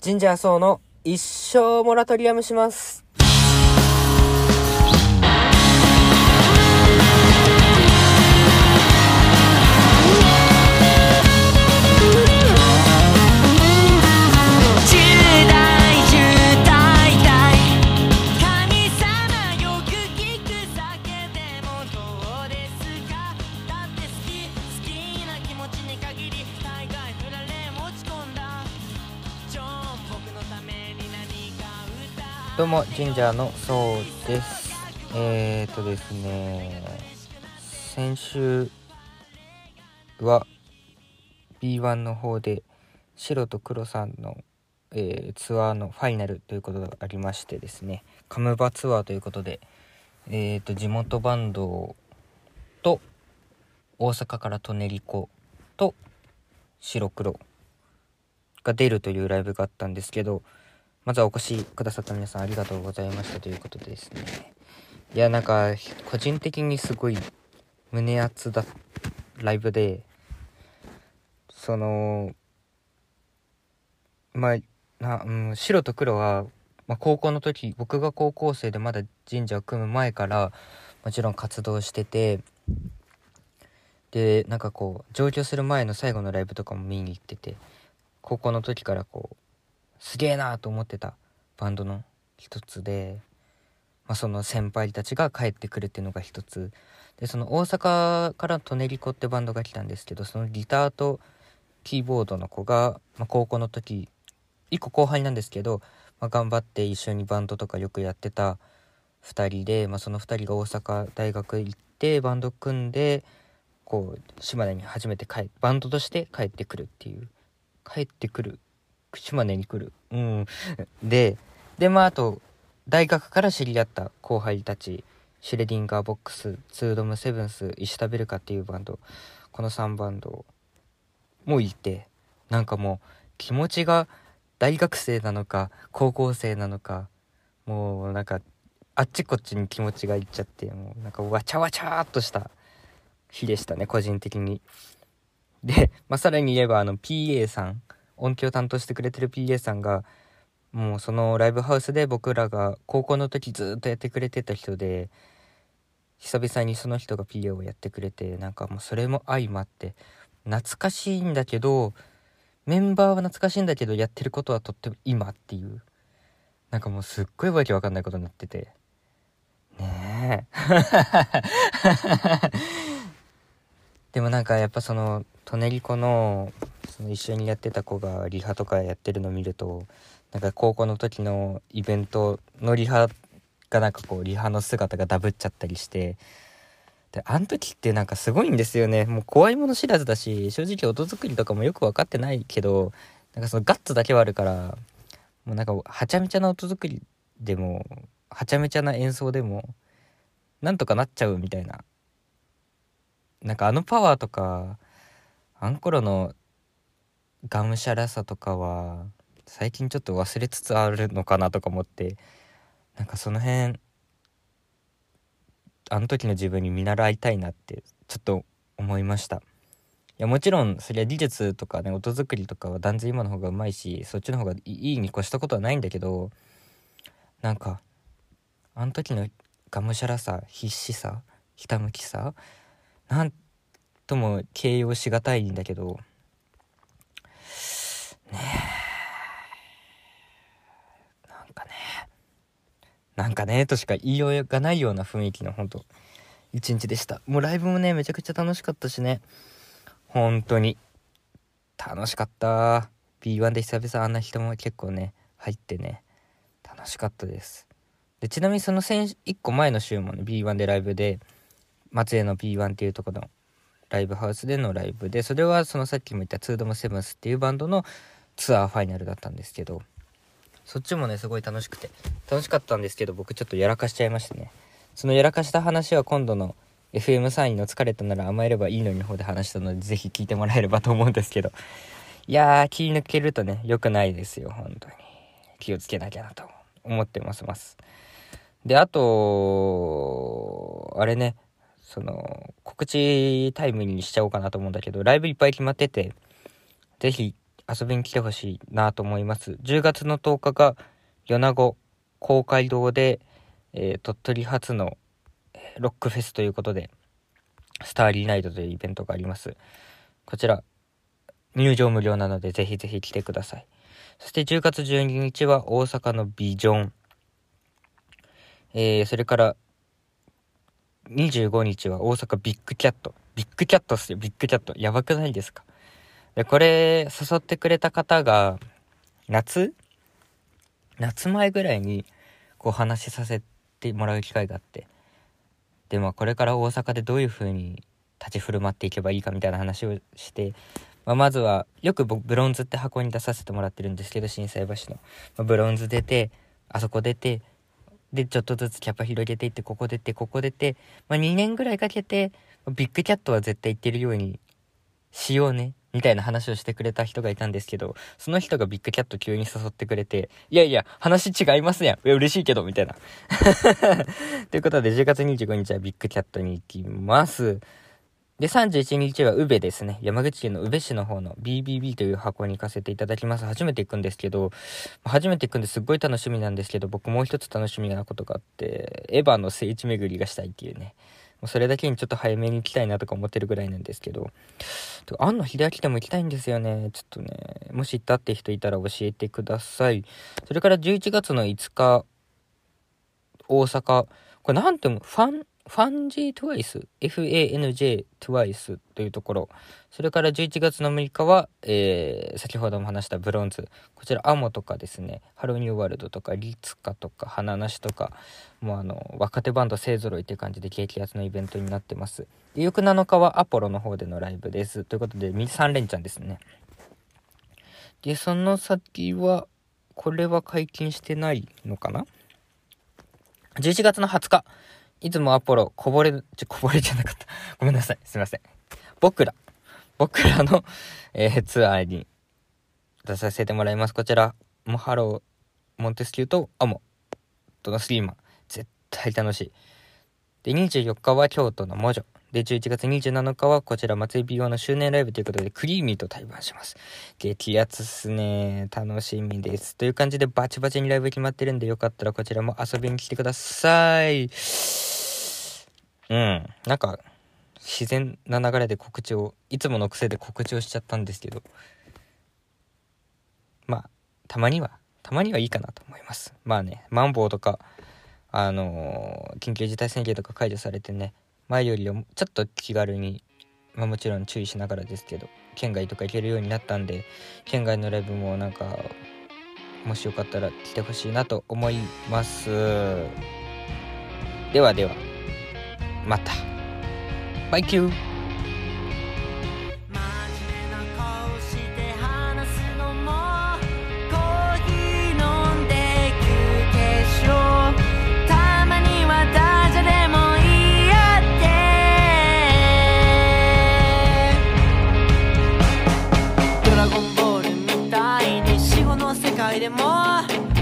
ジンジャーソーの一生モラトリアムします。どうも、ジンジャーのソウです。えーとですね、先週は B1 の方で白と黒さんの、えーツアーのファイナルということがありましてですね、カムバツアーということで、えーと、地元バンドと大阪からトネリコと白黒が出るというライブがあったんですけど、まずはお越しくださった皆さんありがとうございましたということでですね。いや、なんか、個人的にすごい胸熱だ、ライブで、その、まあ、うん、白と黒は、まあ、高校の時、僕が高校生でまだ神社を組む前から、もちろん活動してて、で、なんかこう、上京する前の最後のライブとかも見に行ってて、高校の時からこう、すげえなと思ってたバンドの一つで、まあ、その先輩たちが帰ってくるっていうのが一つ。でその大阪からトネリコってバンドが来たんですけどそのギターとキーボードの子が、まあ、高校の時1個後輩なんですけど、まあ、頑張って一緒にバンドとかよくやってた2人で、まあ、その2人が大阪大学行ってバンド組んでこう島根に初めて帰バンドとして帰ってくるっていう帰ってくる島根に来る。うん。ででまああと大学から知り合った後輩たちシュレディンガーボックスツードムセブンス石田ベルカっていうバンドこの3バンドもいてなんかもう気持ちが大学生なのか高校生なのかもうなんかあっちこっちに気持ちがいっちゃってもうなんかわちゃわちゃっとした日でしたね個人的に。で、まあ、さらに言えばあの PA さん音響担当してくれてる PA さんがもうそのライブハウスで僕らが高校の時ずっとやってくれてた人で久々にその人が PA をやってくれてなんかもうそれも相まって懐かしいんだけどメンバーは懐かしいんだけどやってることはとっても今っていう。なんかもうすっごいわけわかんないことになってて。ねえ。でもなんかやっぱそのトネリコのその一緒にやってた子がリハとかやってるの見るとなんか高校の時のイベントのリハがなんかこうリハの姿がダブっちゃったりしてであの時ってなんかすごいんですよね。もう怖いもの知らずだし正直音作りとかもよく分かってないけどなんかそのガッツだけはあるからもうなんかはちゃめちゃな音作りでもはちゃめちゃな演奏でもなんとかなっちゃうみたいななんかあのパワーとかあの頃のがむしゃらさとかは最近ちょっと忘れつつあるのかなとか思ってなんかその辺あの時の自分に見習いたいなってちょっと思いました。いやもちろんそりゃ技術とかね音作りとかは断然今の方がうまいしそっちの方がいいに越したことはないんだけどなんかあの時のがむしゃらさ必死さひたむきさなんとも形容しがたいんだけど。ねえ。なんかね。なんかねとしか言いようがないような雰囲気のほんと一日でした。もうライブもねめちゃくちゃ楽しかったしね。本当に。楽しかった。B1 で久々あんな人も結構ね入ってね。楽しかったです。でちなみにその1個前の週もね B1 でライブで松江の B1 っていうところのライブハウスでのライブでそれはそのさっきも言ったツードムセブンスっていうバンドのツアーファイナルだったんですけどそっちもねすごい楽しくて楽しかったんですけど僕ちょっとやらかしちゃいましてね。そのやらかした話は今度の FM3 位の疲れたなら甘えればいいのにの方で話したのでぜひ聞いてもらえればと思うんですけど。いやー気抜けるとね良くないですよ本当に。気をつけなきゃなと思ってますます。であとあれね。その告知タイムにしちゃおうかなと思うんだけどライブいっぱい決まっててぜひ遊びに来てほしいなと思います。10月の10日が米子公会堂で、えー鳥取初のロックフェスということでスターリーナイトというイベントがあります。こちら入場無料なのでぜひぜひ来てください。そして10月12日は大阪のビジョン。えーそれから25日は大阪 BIGCAT。BIGCAT っすよ BIGCAT。やばくないですか？でこれ誘ってくれた方が夏？夏前ぐらいにこう話しさせてもらう機会があって。でまあこれから大阪でどういう風に立ち振る舞っていけばいいかみたいな話をして、まあ、まずはよく僕 BRONZE って箱に出させてもらってるんですけど心斎橋の、まあブロンズ出てあそこ出てでちょっとずつキャパ広げていってここ出てここ出て、まあ、2年ぐらいかけてビッグキャットは絶対行ってるようにしようねみたいな話をしてくれた人がいたんですけどその人がビッグキャット急に誘ってくれていやいや話違いますやん。いや嬉しいけどみたいな。ということで10月25日はビッグキャットに行きます。で31日は宇部ですね。山口県の宇部市の方の BBB という箱に行かせていただきます。初めて行くんですけど初めて行くんです。っごい楽しみなんですけど僕もう一つ楽しみなことがあってエヴァの聖地巡りがしたいっていうね。もうそれだけにちょっと早めに行きたいなとか思ってるぐらいなんですけど庵野秀明展も行きたいんですよね。ちょっとねもし行ったって人いたら教えてください。それから11月の5日大阪。これなんてもファンファンジートゥワイス FANJ トゥワイスというところ。それから11月の6日は、えー先ほども話した BRONZE。こちらアモとかですね。ハローニューワールドとかリツカとか花なしとかもうあの若手バンド勢ぞろいっていう感じで激アツのイベントになってます。で翌7日はアポロの方でのライブです。ということで3連チャンですね。でその先はこれは解禁してないのかな？11月の20日。いつもアポロこぼれちょこぼれじゃなかった。ごめんなさい。すいません。僕ら。僕らの、えーツアーに出させてもらいます。こちらもハローモンテスキューとアモ。とのスリーマン。絶対楽しい。で24日は京都の魔女で11月27日はこちら松井美容の周年ライブということでクリーミーと対バンします。激アツっすね。楽しみです。という感じでバチバチにライブ決まってるんでよかったらこちらも遊びに来てください。うん。なんか自然な流れで告知をいつもの癖で告知をしちゃったんですけど。まあたまにはたまにはいいかなと思います。まあねマンボウとかあのー緊急事態宣言とか解除されてね前よりはちょっと気軽にまあもちろん注意しながらですけど県外とか行けるようになったんで県外のライブもなんかもしよかったら来てほしいなと思います。ではではまた。バイキュー excited more.